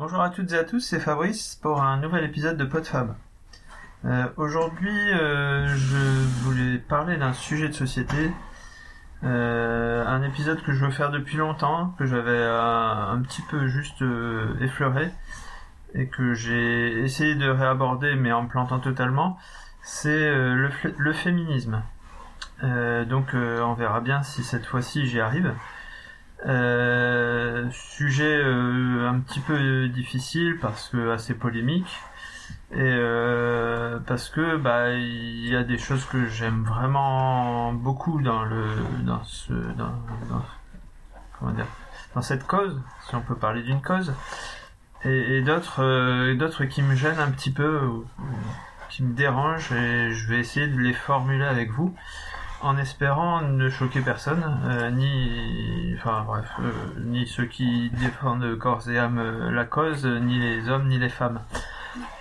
Bonjour à toutes et à tous, c'est Fabrice pour un nouvel épisode de PodFab. Euh, Aujourd'hui, euh, je voulais parler d'un sujet de société, euh, un épisode que je veux faire depuis longtemps, que j'avais un, petit peu juste effleuré et que j'ai essayé de réaborder mais en plantant totalement, c'est le, le féminisme. Donc on verra bien si cette fois-ci j'y arrive. Euh, sujet euh, un petit peu difficile parce que assez polémique. Et euh, parce que bah il y a des choses que j'aime vraiment beaucoup dans le dans ce dans, comment dire dans cette cause si on peut parler d'une cause. Et, euh, d'autres qui me gênent un petit peu qui me dérangent et je vais essayer de les formuler avec vous en espérant ne choquer personne, euh, ni, enfin bref, euh, ni ceux qui défendent corps et âme euh, la cause, ni les hommes, ni les femmes.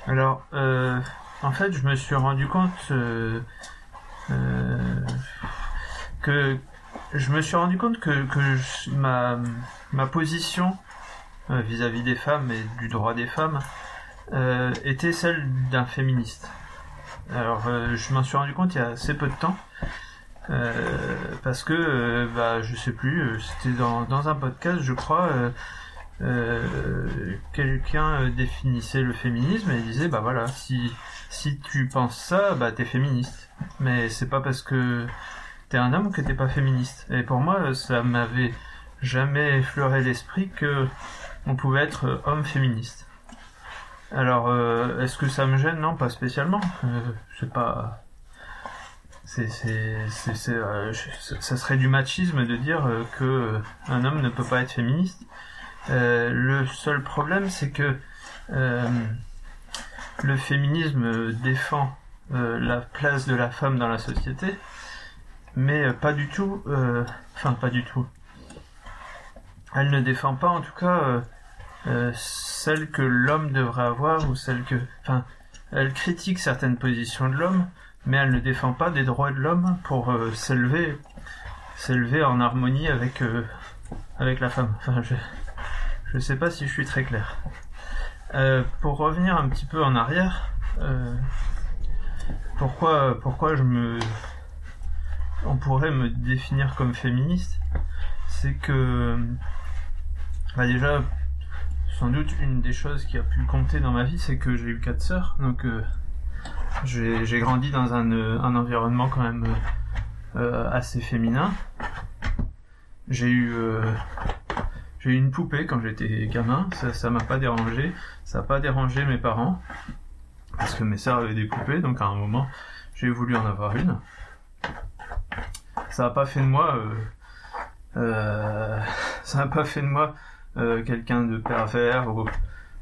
Alors, en fait, je me suis rendu compte que je me suis rendu compte que, que ma, ma position vis-à-vis des femmes et du droit des femmes était celle d'un féministe. Alors, je m'en suis rendu compte il y a assez peu de temps. Euh, parce que euh, bah je sais plus euh, c'était dans, dans un podcast je crois quelqu'un définissait le féminisme et disait bah voilà si si tu penses ça bah t'es féministe. Mais c'est pas parce que t'es un homme que t'es pas féministe. Et pour moi ça m'avait jamais effleuré l'esprit que on pouvait être homme féministe. Alors est-ce que ça me gêne? Non pas spécialement. Euh, c'est pas c'est, euh, ça serait du machisme de dire euh, que euh, un homme ne peut pas être féministe. Euh, le seul problème, c'est que le féminisme défend la place de la femme dans la société, mais pas du tout. Enfin, pas du tout. Elle ne défend pas, en tout cas, celle que l'homme devrait avoir ou celle que. Enfin, elle critique certaines positions de l'homme mais elle ne défend pas des droits de l'homme pour euh, s'élever en harmonie avec euh, la femme. Je je sais pas si je suis très clair. Euh, pour revenir un petit peu en arrière, pourquoi je me on pourrait me définir comme féministe, c'est que bah déjà sans doute une des choses qui a pu compter dans ma vie, c'est que j'ai eu quatre sœurs, j'ai grandi dans un, euh, un environnement quand même euh, euh, assez féminin. J'ai eu euh, j'ai eu une poupée quand j'étais gamin, ça m'a pas dérangé, ça a pas dérangé mes parents parce que mes sœurs avaient des poupées, donc à un moment j'ai voulu en avoir une. Ça a pas fait de moi euh, euh, ça a pas fait de moi quelqu'un de pervers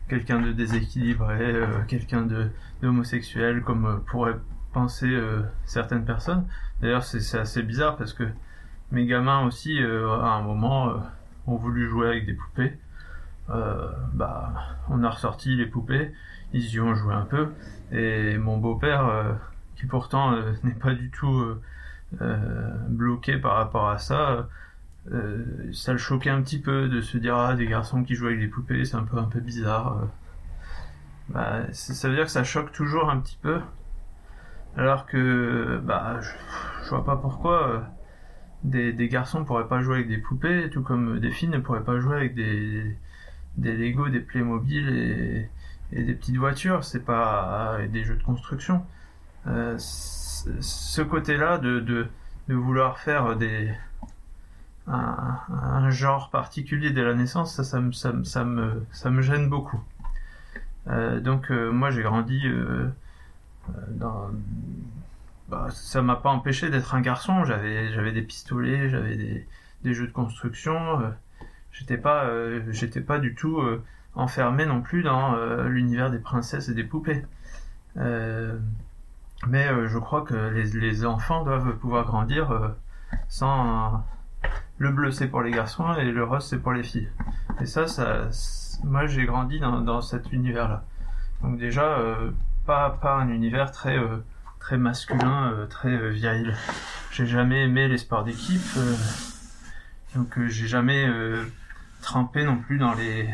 quelqu'un de déséquilibré, euh, quelqu'un d'homosexuel comme euh, pourraient penser euh, certaines personnes. D'ailleurs, c'est assez bizarre parce que mes gamins aussi, à un moment, ont voulu jouer avec des poupées. Bah, on a ressorti les poupées, ils y ont joué un peu, et mon beau-père, qui pourtant n'est pas du tout bloqué par rapport à ça, euh, ça le choquait un petit peu de se dire ah des garçons qui jouent avec des poupées, c'est un peu un peu bizarre. euh. Bah, ça veut dire que ça choque toujours un petit peu. Alors que, bah, je, vois pas pourquoi euh, des, des garçons pourraient pas jouer avec des poupées, tout comme des filles ne pourraient pas jouer avec des, des Lego, des Playmobil et, des petites voitures. C'est pas des jeux de construction. Ce côté-là de, de, de vouloir faire des un, genre particulier dès la naissance, ça, ça, me, ça, ça, me, ça me gêne beaucoup. Euh, donc euh, moi j'ai grandi euh, dans bah, ça m'a pas empêché d'être un garçon j'avais des pistolets j'avais des, des jeux de construction j'étais pas j'étais pas du tout enfermé non plus dans l'univers des princesses et des poupées mais je crois que les, enfants doivent pouvoir grandir sans le bleu c'est pour les garçons et le rose c'est pour les filles. Et ça ça moi j'ai grandi dans, cet univers là donc déjà euh, pas pas un univers très euh, très masculin euh, très viril. J'ai jamais aimé les sports d'équipe donc j'ai jamais trempé non plus dans les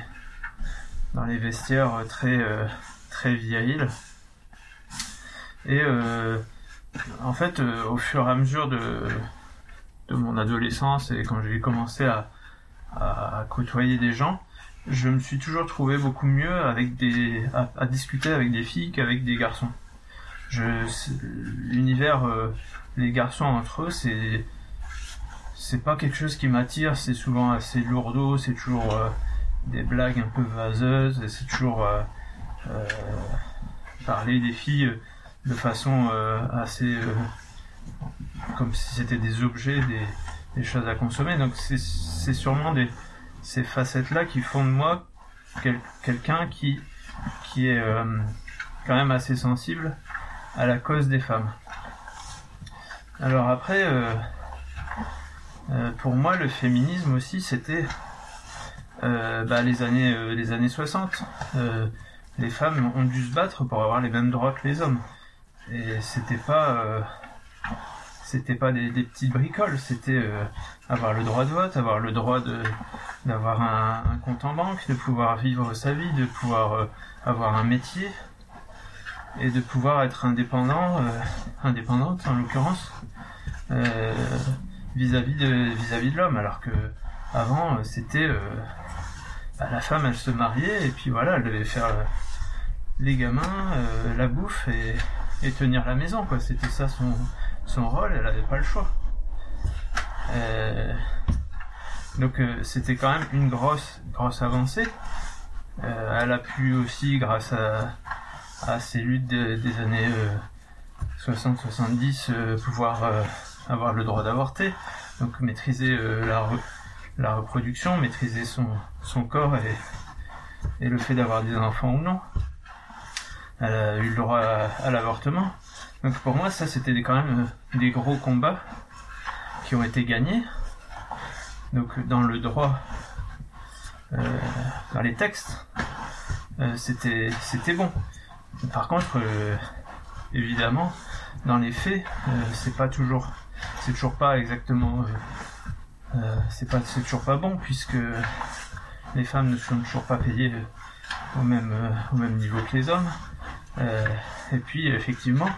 dans les vestiaires très très virils. Et en fait, au fur et à mesure de de mon adolescence et quand j'ai commencé à, à, côtoyer des gens, je me suis toujours trouvé beaucoup mieux avec à, discuter avec des filles qu'avec des garçons. L'univers euh, les garçons entre eux c'est c'est pas quelque chose qui m'attire, c'est souvent assez lourdeau, c'est toujours euh, des blagues un peu vaseuses, c'est toujours euh, parler des filles de façon assez comme si c'était des objets, des, choses à consommer. Donc c'est sûrement ces facettes-là qui font de moi quelqu'un qui, qui est euh, quand même assez sensible à la cause des femmes. Alors après, euh, euh, pour moi, le féminisme aussi, c'était bah, les années les années 60. les femmes ont dû se battre pour avoir les mêmes droits que les hommes. Et c'était pas c'était pas des, petites bricoles, c'était euh, avoir le droit de vote, avoir le droit de d'avoir un, compte en banque, de pouvoir vivre sa vie, de pouvoir euh, avoir un métier et de pouvoir être indépendant, euh, indépendante en l'occurrence, vis-à-vis de vis-à-vis de l'homme, alors que avant c'était bah, la femme elle se mariait et puis voilà elle devait faire les gamins, la bouffe et, tenir la maison quoi, c'était ça son son rôle, elle n'avait pas le choix. Euh, donc euh, c'était quand même une grosse, grosse avancée. Euh, elle a pu aussi, grâce à, ces luttes des années 60-70, pouvoir avoir le droit d'avorter, donc maîtriser la, reproduction, maîtriser son, corps et, et le fait d'avoir des enfants ou non. Elle a eu le droit à l'avortement. Donc pour moi, ça c'était quand même euh, des gros combats qui ont été gagnés. Donc dans le droit, euh, dans les textes, euh, c'était bon. Par contre, évidemment, dans les faits, c'est pas toujours, c'est toujours pas exactement, c'est c'est toujours pas bon puisque les femmes ne sont toujours pas payées au même au même niveau que les hommes. et puis effectivement,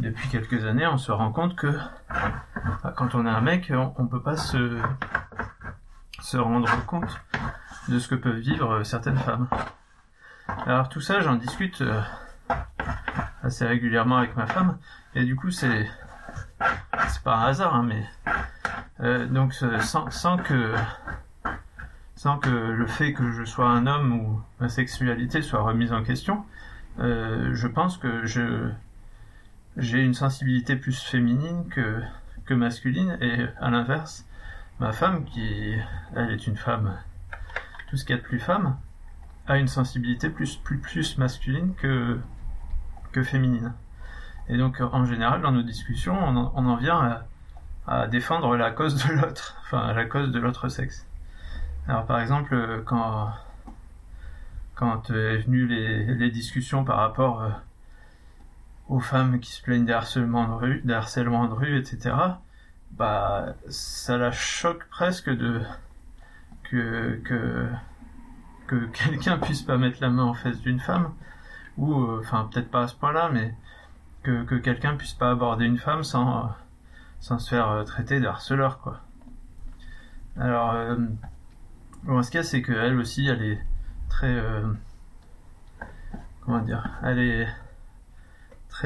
depuis quelques années, on se rend compte que quand on est un mec, on, ne peut pas se, rendre compte de ce que peuvent vivre certaines femmes. Alors tout ça, j'en discute euh, assez régulièrement avec ma femme, et du coup c'est c'est pas un hasard, hein, mais euh, donc sans, que sans que le fait que je sois un homme ou ma sexualité soit remise en question, euh, je pense que je j'ai une sensibilité plus féminine que, que masculine et à l'inverse, ma femme qui elle est une femme tout ce qu'il y a de plus femme a une sensibilité plus plus plus masculine que que féminine. Et donc en général dans nos discussions on en, vient à, à, défendre la cause de l'autre, enfin la cause de l'autre sexe. Alors par exemple quand quand est venu les, les discussions par rapport euh, aux femmes qui se plaignent des harcèlements de rue, des de rue, etc. Bah, ça la choque presque de que que que quelqu'un puisse pas mettre la main en face d'une femme ou euh, enfin peut-être pas à ce point-là, mais que que quelqu'un puisse pas aborder une femme sans sans se faire euh, traiter de harceleur quoi. Alors euh, bon, ce a c'est qu'elle aussi elle est très comment dire, elle est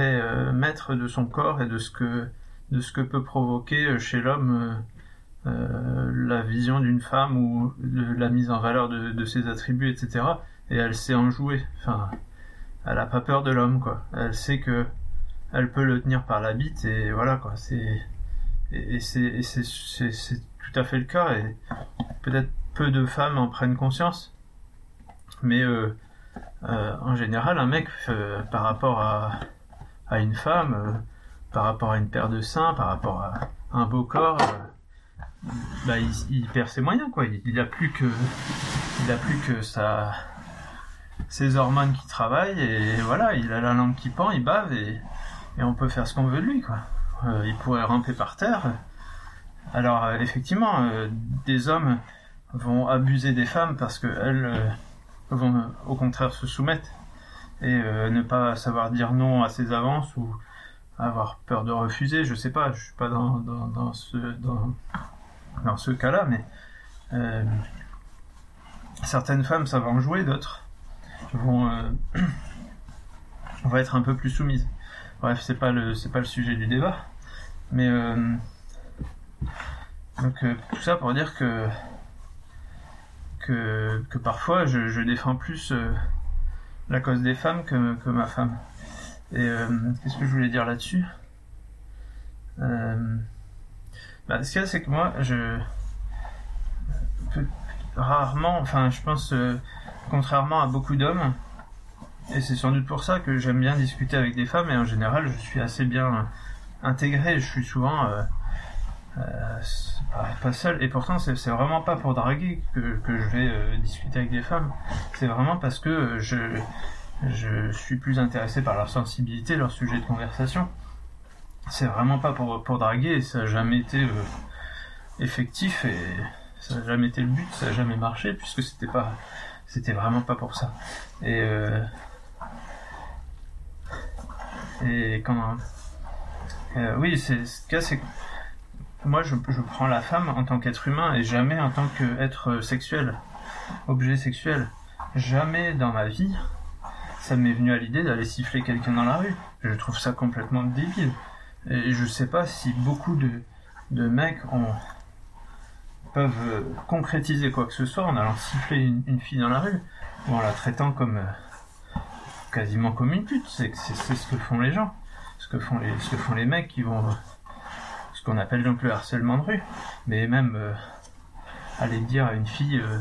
euh, maître de son corps et de ce que de ce que peut provoquer euh, chez l'homme euh, la vision d'une femme ou la mise en valeur de, ses attributs, etc. Et elle sait en jouer. Enfin, elle a pas peur de l'homme, quoi. Elle sait que elle peut le tenir par la bite et voilà, quoi. C'est et, c'est c'est tout à fait le cas et peut-être peu de femmes en prennent conscience, mais en général, un mec par rapport à à une femme euh, par rapport à une paire de seins, par rapport à un beau corps, euh, bah, il, perd ses moyens quoi. Il, a plus que a plus que sa ses hormones qui travaillent et voilà, il a la langue qui pend, il bave et, et on peut faire ce qu'on veut de lui quoi. Euh, il pourrait ramper par terre. Alors effectivement, des hommes vont abuser des femmes parce que elles vont au contraire se soumettre et ne pas savoir dire non à ses avances ou avoir peur de refuser. Je sais pas, je suis pas dans, dans, ce dans, dans ce cas-là, mais certaines femmes va en jouer, d'autres vont, vont être un peu plus soumises. Bref, c'est pas le c'est pas le sujet du débat, mais euh, donc euh, tout ça pour dire que que, que parfois je, défends plus euh, la cause des femmes que, que ma femme. Et qu'est-ce que je voulais dire là-dessus? Bah, Ce qu'il y a, c'est que moi, je rarement, enfin, je pense, contrairement à beaucoup d'hommes, et c'est sans doute pour ça que j'aime bien discuter avec des femmes et en général je suis assez bien intégré. Je suis souvent euh, euh, pas, seul et pourtant c'est vraiment pas pour draguer que, que je vais euh, discuter avec des femmes. C'est vraiment parce que je, je suis plus intéressé par leur sensibilité, leur sujet de conversation. C'est vraiment pas pour, pour draguer ça n'a jamais été euh, effectif et ça n'a jamais été le but, ça n'a jamais marché puisque c'était pas c'était vraiment pas pour ça. Et euh, et quand euh, oui, c'est ce cas, c'est moi je, prends la femme en tant qu'être humain et jamais en tant qu'être sexuel, objet sexuel. Jamais dans ma vie, ça m'est venu à l'idée d'aller siffler quelqu'un dans la rue. Je trouve ça complètement débile. Et je sais pas si beaucoup de, mecs peuvent concrétiser quoi que ce soit en allant siffler une, fille dans la rue ou en la traitant comme quasiment comme une pute. C'est ce que font les gens ce que font les, mecs qui vont, qu'on appelle donc le harcèlement de rue. Mais même euh, aller dire à une fille, euh,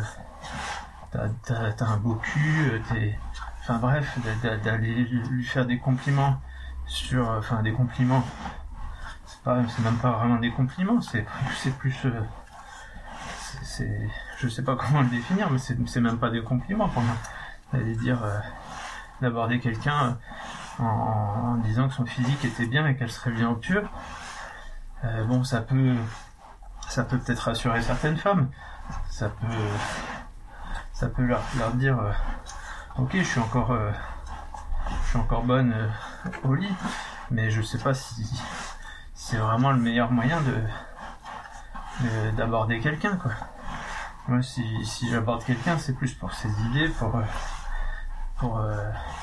t'as, un beau cul, euh, t'es, enfin bref, d'aller lui faire des compliments sur, enfin des compliments. C'est pas, c'est même pas vraiment des compliments, c'est, c'est plus, c'est, je sais pas comment le définir, mais c'est, c'est même pas des compliments pour moi. D'aller dire, d'aborder quelqu'un en, disant que son physique était bien et qu'elle serait bien pure. Euh, bon, ça peut, ça peut peut-être rassurer certaines femmes. Ça peut, ça peut leur, leur dire, euh, ok, je suis encore, euh, je suis encore bonne au lit, mais je sais pas si, c'est vraiment le meilleur moyen de, d'aborder quelqu'un, quoi. Moi, si, j'aborde quelqu'un, c'est plus pour ses idées, pour, pour,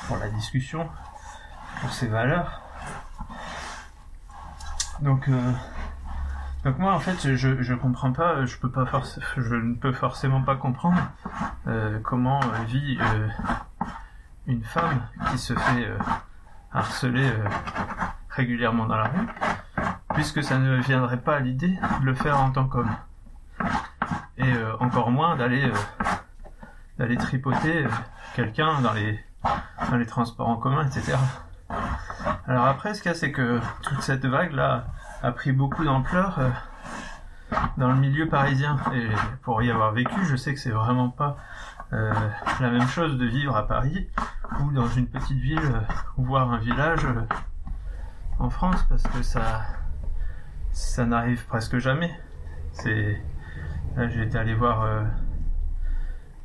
pour la discussion, pour ses valeurs. Donc, euh, donc moi en fait je, je comprends pas, je peux pas je ne peux forcément pas comprendre euh, comment euh, vit une femme qui se fait harceler régulièrement dans la rue, puisque ça ne viendrait pas à l'idée de le faire en tant qu'homme. Et encore moins d'aller d'aller tripoter quelqu'un dans les dans les transports en commun, etc. Alors après, ce qu'il y a, c'est que toute cette vague-là a pris beaucoup d'ampleur euh, dans le milieu parisien. Et pour y avoir vécu, je sais que c'est vraiment pas euh, la même chose de vivre à Paris ou dans une petite ville euh, ou voir un village en France, parce que ça, ça n'arrive presque jamais. C'est là, j'ai été allé voir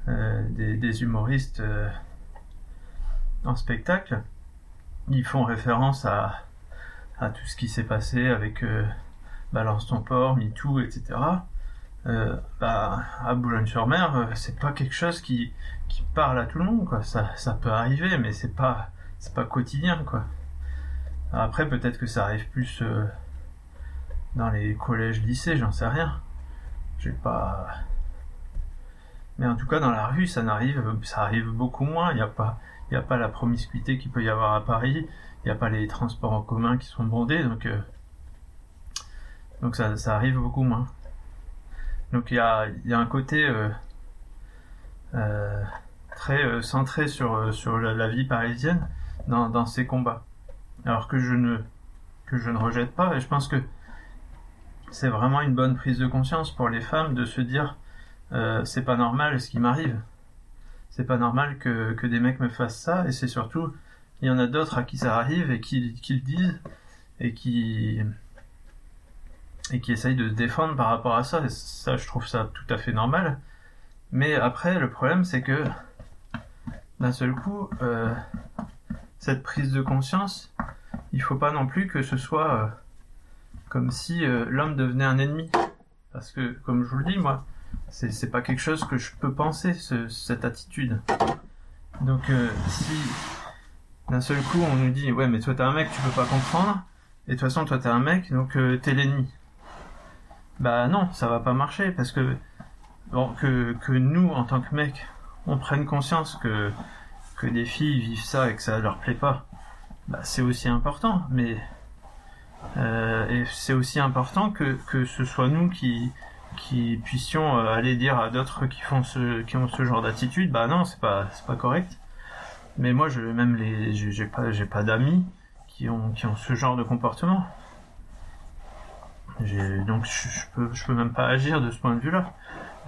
des, des, humoristes en spectacle ils font référence à, à tout ce qui s'est passé avec euh, Balance ton port, MeToo, etc. Euh, bah, à Boulogne-sur-Mer, euh, c'est pas quelque chose qui, qui parle à tout le monde. Ça, ça peut arriver, mais c'est pas, c'est pas quotidien. Après, peut-être que ça arrive plus euh, dans les collèges, lycées, j'en sais rien. J'ai pas. Mais en tout cas, dans la rue, ça n'arrive, ça arrive beaucoup moins. Il n'y a pas, il a pas la promiscuité qu'il peut y avoir à Paris, il n'y a pas les transports en commun qui sont bondés, donc, euh, donc ça, ça, arrive beaucoup moins. Donc il y a, y a un côté euh, euh, très centré sur, sur la, vie parisienne dans, dans ces combats. Alors que je ne que je ne rejette pas, et je pense que c'est vraiment une bonne prise de conscience pour les femmes de se dire c'est pas normal ce qui m'arrive c'est pas normal que, que des mecs me fassent ça, et c'est surtout, il y en a d'autres à qui ça arrive et qui, le disent, et qui, et qui essayent de se défendre par rapport à ça, et ça, je trouve ça tout à fait normal. Mais après, le problème, c'est que d'un seul coup, euh, cette prise de conscience, il faut pas non plus que ce soit euh, comme si euh, l'homme devenait un ennemi. Parce que, comme je vous le dis, moi, c'est, c'est pas quelque chose que je peux penser, ce- cette attitude. Donc, si d'un seul coup on nous dit, ouais, mais toi t'es un mec, tu peux pas comprendre, et de toute façon toi t'es un mec, donc euh, t'es l'ennemi. Bah non, ça va pas marcher, parce que, que, que nous, en tant que mecs, on prenne conscience que, des filles vivent ça et que ça leur plaît pas, bah c'est aussi important, mais euh, c'est aussi important que, que ce soit nous qui, qui puissions euh, aller dire à d'autres qui font ce, qui ont ce genre d'attitude, bah non, c'est pas, c'est pas correct. Mais moi, je, même les, j'ai pas, j'ai pas d'amis qui ont, qui ont ce genre de comportement. Donc je, peux, je peux même pas agir de ce point de vue-là.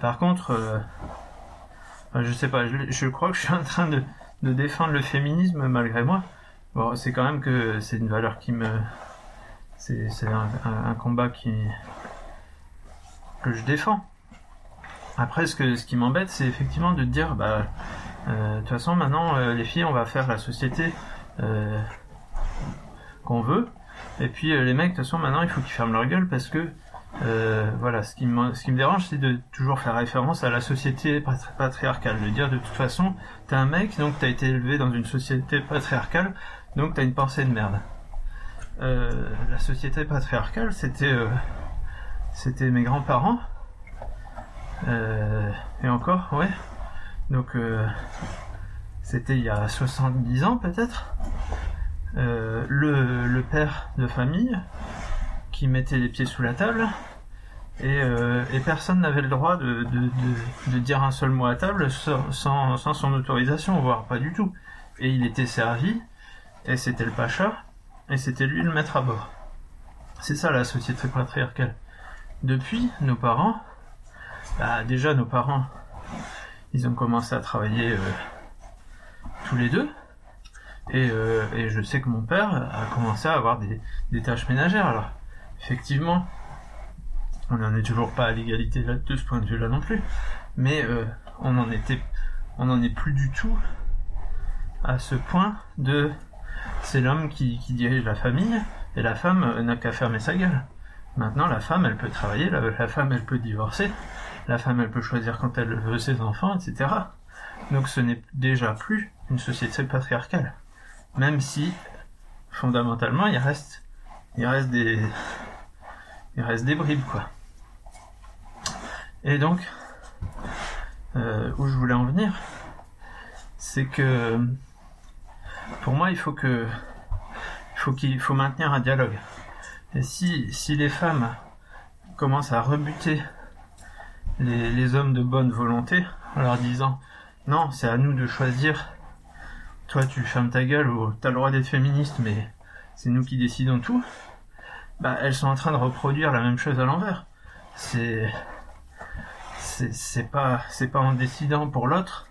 Par contre, euh, je sais pas, je, crois que je suis en train de, de défendre le féminisme malgré moi. Bon, c'est quand même que c'est une valeur qui me, c'est, c'est un, un- combat qui, que je défends. Après, ce que, ce qui m'embête, c'est effectivement de dire, bah, de toute façon, maintenant, euh, les filles, on va faire la société euh, qu'on veut. Et puis euh, les mecs, de toute façon, maintenant, il faut qu'ils ferment leur gueule parce que, euh, voilà, ce qui, me, ce qui me dérange, c'est de toujours faire référence à la société patri- patriarcale. De dire, de toute façon, t'es un mec, donc t'as été élevé dans une société patriarcale, donc t'as une pensée de merde. Euh, la société patriarcale, c'était, euh, c'était mes grands-parents. Euh, et encore, ouais. Donc, euh, c'était il y a 70 ans peut-être. Euh, le, le père de famille qui mettait les pieds sous la table et, euh, et personne n'avait le droit de, de, de, dire un seul mot à table sans, sans, sans son autorisation, voire pas du tout. Et il était servi, et c'était le pacha, et c'était lui le maître à bord. C'est ça la société patriarcale. Depuis, nos parents, bah, déjà nos parents, ils ont commencé à travailler euh, tous les deux. Et, euh, et je sais que mon père a commencé à avoir des, tâches ménagères. Alors, effectivement, on n'en est toujours pas à l'égalité de ce point de vue-là non plus. Mais euh, on en était, on n'en est plus du tout à ce point de c'est l'homme qui, dirige la famille et la femme n'a qu'à fermer sa gueule. Maintenant, la femme, elle peut travailler, la femme, elle peut divorcer, la femme, elle peut choisir quand elle veut ses enfants, etc. Donc ce n'est déjà plus une société patriarcale. Même si, fondamentalement, il reste, des, il reste bribes, quoi. Et donc, euh, où je voulais en venir, c'est que, pour moi, il faut que, faut faut maintenir un dialogue. Et si, si les femmes commencent à rebuter les, hommes de bonne volonté en leur disant non, c'est à nous de choisir. Toi, tu fermes ta gueule ou t'as le droit d'être féministe, mais c'est nous qui décidons tout. Bah, elles sont en train de reproduire la même chose à l'envers. C'est, c'est, pas, c'est pas en décidant pour l'autre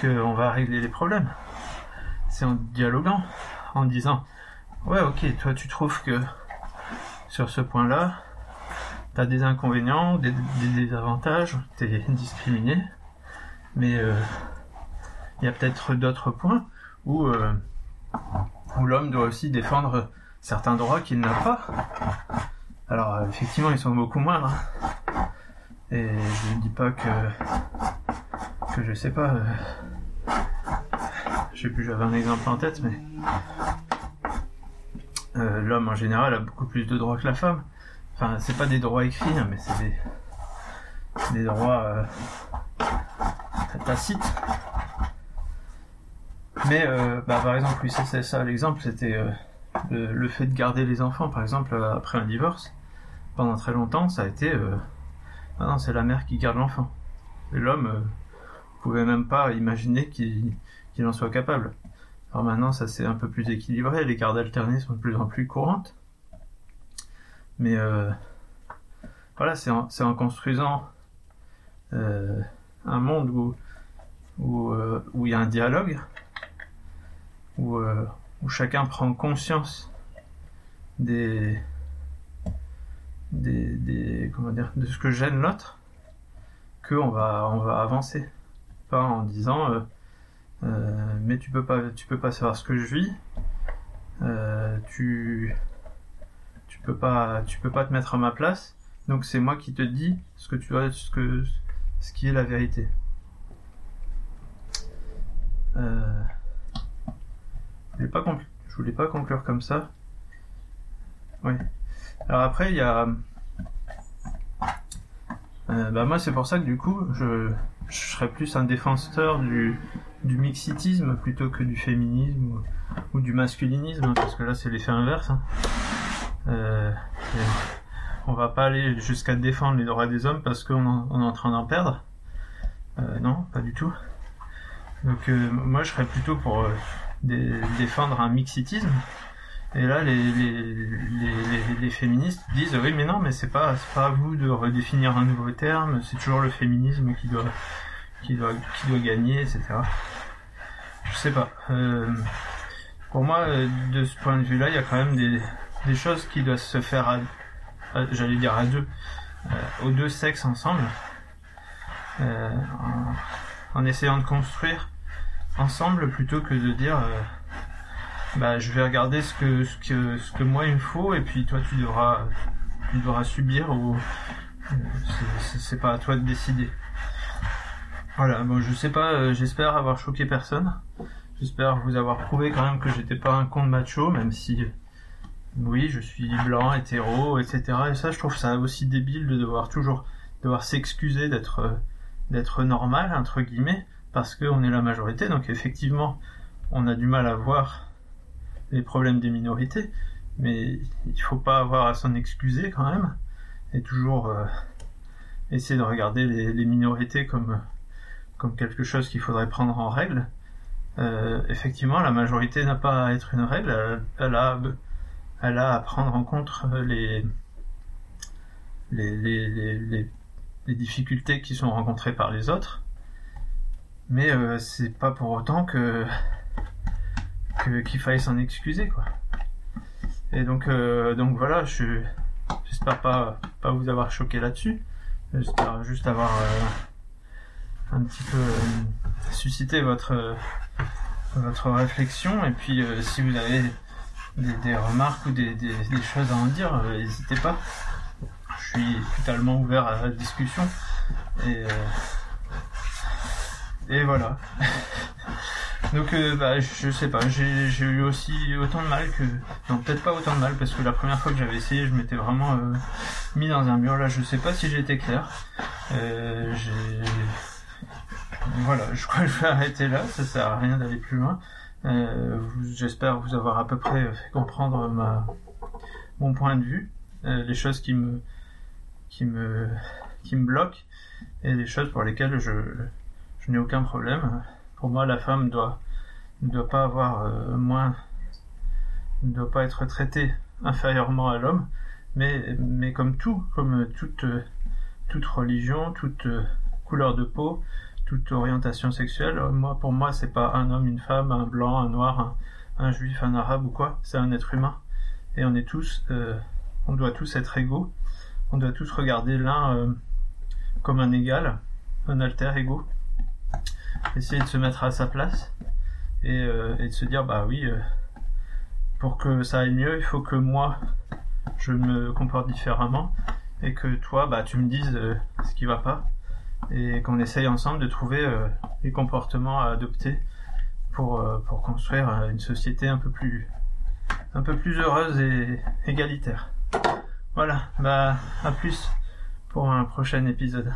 qu'on va régler les problèmes. C'est en dialoguant, en disant, ouais, ok, toi, tu trouves que sur ce point-là, t'as des inconvénients, des, désavantages, t'es discriminé, mais il y a peut-être d'autres points où, euh, où l'homme doit aussi défendre certains droits qu'il n'a pas. Alors euh, effectivement ils sont beaucoup moindres. hein. Et je ne dis pas que que je sais pas. euh, je sais plus, j'avais un exemple en tête, mais euh, l'homme en général a beaucoup plus de droits que la femme. Enfin, c'est pas des droits écrits, hein, mais c'est des, des droits euh, tacites. Mais euh, bah, par exemple, oui, c'est ça l'exemple, c'était euh, le, fait de garder les enfants, par exemple, après un divorce. Pendant très longtemps, ça a été, ah non, c'est la mère qui garde l'enfant. Et l'homme pouvait même pas imaginer qu'il qu'il en soit capable. Alors maintenant, ça c'est un peu plus équilibré, les gardes alternées sont de plus en plus courantes. Mais euh, voilà, c'est en, construisant euh, un monde où euh, où il y a un dialogue, où où chacun prend conscience des des, des comment dire de ce que gêne l'autre, que on va on va avancer, pas en disant mais tu peux pas, tu peux pas savoir ce que je vis. tu peux pas, tu peux pas te mettre à ma place. Donc c'est moi qui te dis ce que tu vois, ce que, ce qui est la vérité. Euh, je voulais pas je voulais pas conclure comme ça. Oui. Alors après il y a, euh, bah moi c'est pour ça que du coup je, je serais plus un défenseur du, du mixitisme plutôt que du féminisme ou, du masculinisme hein, parce que là c'est l'effet inverse. Hein. Euh, on va pas aller jusqu'à défendre les droits des hommes parce qu'on est en train d'en perdre. Euh, non, pas du tout. Donc euh, moi je serais plutôt pour euh, défendre un mixitisme. Et là les, féministes disent oui mais non mais c'est pas pas à vous de redéfinir un nouveau terme, c'est toujours le féminisme qui doit gagner, etc. Je sais pas. pour moi, de ce point de vue-là, il y a quand même des, des choses qui doivent se faire à, j'allais dire à deux, euh, aux deux sexes ensemble, euh, en, essayant de construire ensemble plutôt que de dire euh, bah je vais regarder ce que ce que ce que moi il me faut et puis toi tu devras tu devras subir ou c'est pas à toi de décider. Voilà, bon je sais pas, j'espère avoir choqué personne. J'espère vous avoir prouvé quand même que j'étais pas un con de macho, même si oui, je suis blanc, hétéro, etc. Et ça, je trouve ça aussi débile de devoir toujours devoir s'excuser d'être euh, d'être normal entre guillemets parce qu'on est la majorité. Donc effectivement, on a du mal à voir les problèmes des minorités, mais il faut pas avoir à s'en excuser quand même et toujours euh, essayer de regarder les, minorités comme comme quelque chose qu'il faudrait prendre en règle. Euh, effectivement, la majorité n'a pas à être une règle, elle a elle a à prendre en compte euh, les, les, difficultés qui sont rencontrées par les autres. Mais euh, c'est pas pour autant que qu'il faille s'en excuser quoi. Et donc euh, donc voilà, je j'espère pas pas vous avoir choqué là-dessus. J'espère juste avoir un petit peu suscité votre votre réflexion et puis si vous avez des, remarques ou des, choses à en dire, euh, n'hésitez pas. Je suis totalement ouvert à la discussion. Et, euh, et voilà. Donc euh, bah, je sais pas, j'ai eu aussi autant de mal que... Non, peut-être pas autant de mal, parce que la première fois que j'avais essayé, je m'étais vraiment mis dans un mur. Là, je sais pas si j'ai été clair. voilà, je crois que je vais arrêter là, ça sert à rien d'aller plus loin. Euh, j'espère vous avoir à peu près fait comprendre mon point de vue, euh, les choses qui me, bloquent et les choses pour lesquelles je, n'ai aucun problème. Pour moi, la femme ne doit pas avoir euh, moins, ne doit pas être traitée inférieurement à l'homme, mais, mais comme tout, comme toute, toute religion, toute couleur de peau, toute orientation sexuelle. Moi, pour moi, c'est pas un homme, une femme, un blanc, un noir, un, juif, un arabe ou quoi. C'est un être humain. Et on est tous, euh, on doit tous être égaux. On doit tous regarder l'un euh, comme un égal, un alter ego. Essayer de se mettre à sa place et, euh, et de se dire, bah oui, pour que ça aille mieux, il faut que moi, je me comporte différemment et que toi, bah, tu me dises ce qui va pas et qu'on essaye ensemble de trouver euh, les comportements à adopter pour, euh, pour construire euh, une société un peu plus un peu plus heureuse et égalitaire. Voilà, bah à plus pour un prochain épisode.